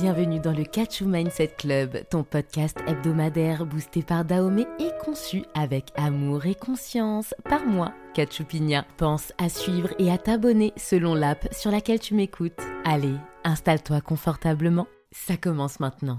Bienvenue dans le Kachu Mindset Club, ton podcast hebdomadaire boosté par Dahomey et conçu avec amour et conscience par moi, Kachu Pigna. Pense à suivre et à t'abonner selon l'app sur laquelle tu m'écoutes. Allez, installe-toi confortablement, ça commence maintenant.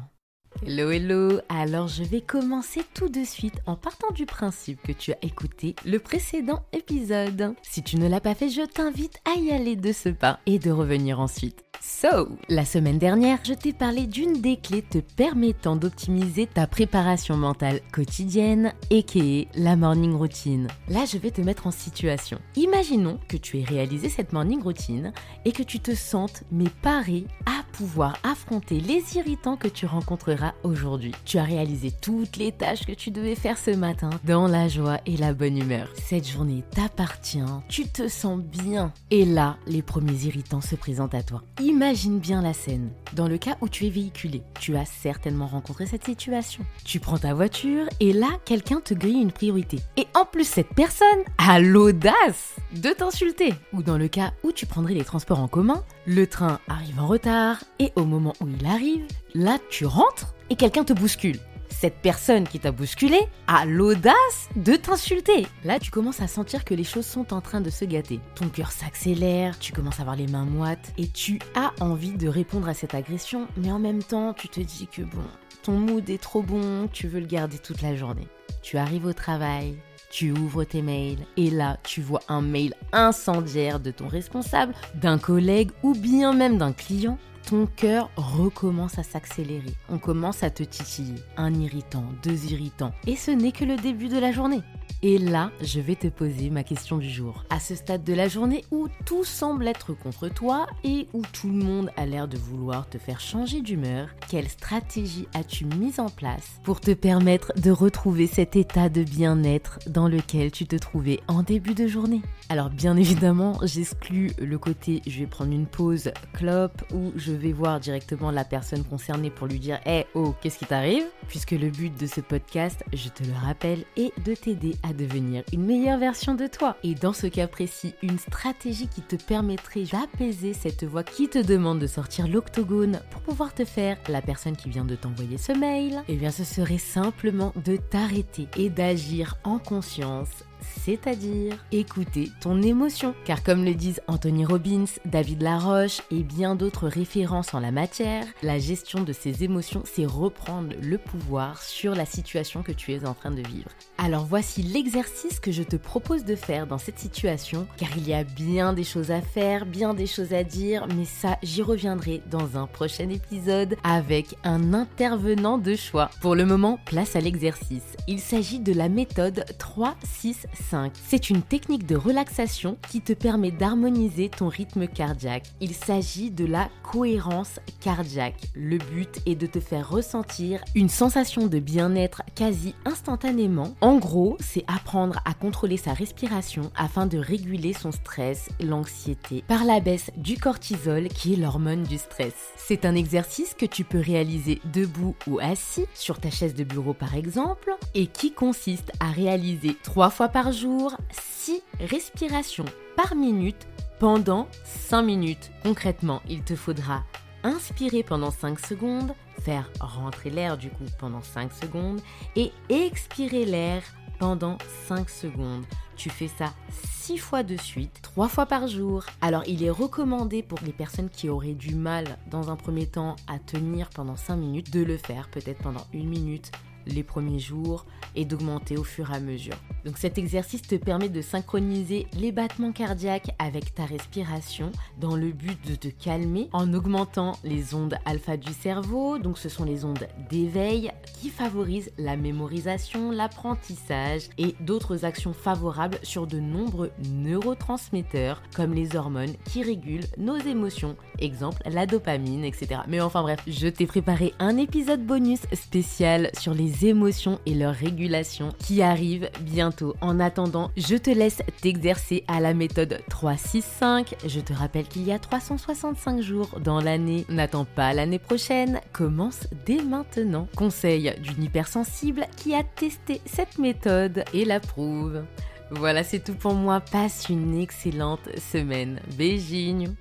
Hello hello, alors je vais commencer tout de suite en partant du principe que tu as écouté le précédent épisode. Si tu ne l'as pas fait, je t'invite à y aller de ce pas et de revenir ensuite. So, la semaine dernière, je t'ai parlé d'une des clés te permettant d'optimiser ta préparation mentale quotidienne, et la morning routine. Là, je vais te mettre en situation. Imaginons que tu aies réalisé cette morning routine et que tu te sentes mais paré à pouvoir affronter les irritants que tu rencontreras aujourd'hui. Tu as réalisé toutes les tâches que tu devais faire ce matin dans la joie et la bonne humeur. Cette journée t'appartient, tu te sens bien. Et là, les premiers irritants se présentent à toi. Bien la scène. Dans le cas où tu es véhiculé, tu as certainement rencontré cette situation. Tu prends ta voiture et là, quelqu'un te grille une priorité. Et en plus, cette personne a l'audace de t'insulter. Ou dans le cas où tu prendrais les transports en commun, le train arrive en retard et au moment où il arrive, là, tu rentres et quelqu'un te bouscule cette personne qui t'a bousculé a l'audace de t'insulter. Là, tu commences à sentir que les choses sont en train de se gâter. Ton cœur s'accélère, tu commences à avoir les mains moites et tu as envie de répondre à cette agression, mais en même temps, tu te dis que bon, ton mood est trop bon, tu veux le garder toute la journée. Tu arrives au travail, tu ouvres tes mails et là, tu vois un mail incendiaire de ton responsable, d'un collègue ou bien même d'un client ton cœur recommence à s'accélérer. On commence à te titiller. Un irritant, deux irritants. Et ce n'est que le début de la journée. Et là, je vais te poser ma question du jour. À ce stade de la journée où tout semble être contre toi et où tout le monde a l'air de vouloir te faire changer d'humeur, quelle stratégie as-tu mise en place pour te permettre de retrouver cet état de bien-être dans lequel tu te trouvais en début de journée? Alors bien évidemment, j'exclus le côté je vais prendre une pause clope ou je vais voir directement la personne concernée pour lui dire "Eh oh, qu'est-ce qui t'arrive? Puisque le but de ce podcast, je te le rappelle, est de t'aider à devenir une meilleure version de toi. Et dans ce cas précis, une stratégie qui te permettrait d'apaiser cette voix qui te demande de sortir l'octogone pour pouvoir te faire la personne qui vient de t'envoyer ce mail, eh bien ce serait simplement de t'arrêter et d'agir en conscience c'est-à-dire écouter ton émotion. Car comme le disent Anthony Robbins, David Laroche et bien d'autres références en la matière, la gestion de ces émotions, c'est reprendre le pouvoir sur la situation que tu es en train de vivre. Alors voici l'exercice que je te propose de faire dans cette situation, car il y a bien des choses à faire, bien des choses à dire, mais ça j'y reviendrai dans un prochain épisode avec un intervenant de choix. Pour le moment, place à l'exercice. Il s'agit de la méthode 3, 6, 5. C'est une technique de relaxation qui te permet d'harmoniser ton rythme cardiaque. Il s'agit de la cohérence cardiaque. Le but est de te faire ressentir une sensation de bien-être quasi instantanément. En gros, c'est apprendre à contrôler sa respiration afin de réguler son stress, l'anxiété, par la baisse du cortisol qui est l'hormone du stress. C'est un exercice que tu peux réaliser debout ou assis, sur ta chaise de bureau par exemple, et qui consiste à réaliser trois fois par jour 6 respirations par minute pendant 5 minutes. Concrètement, il te faudra inspirer pendant 5 secondes, faire rentrer l'air du coup pendant 5 secondes et expirer l'air pendant 5 secondes. Tu fais ça 6 fois de suite, 3 fois par jour. Alors il est recommandé pour les personnes qui auraient du mal dans un premier temps à tenir pendant 5 minutes de le faire peut-être pendant 1 minute les premiers jours et d'augmenter au fur et à mesure. Donc cet exercice te permet de synchroniser les battements cardiaques avec ta respiration dans le but de te calmer en augmentant les ondes alpha du cerveau. Donc ce sont les ondes d'éveil qui favorisent la mémorisation, l'apprentissage et d'autres actions favorables sur de nombreux neurotransmetteurs comme les hormones qui régulent nos émotions, exemple la dopamine, etc. Mais enfin bref, je t'ai préparé un épisode bonus spécial sur les émotions et leur régulation qui arrive bientôt. En attendant, je te laisse t'exercer à la méthode 365. Je te rappelle qu'il y a 365 jours dans l'année. N'attends pas l'année prochaine, commence dès maintenant. Conseil d'une hypersensible qui a testé cette méthode et l'approuve. Voilà, c'est tout pour moi. Passe une excellente semaine. Beijinho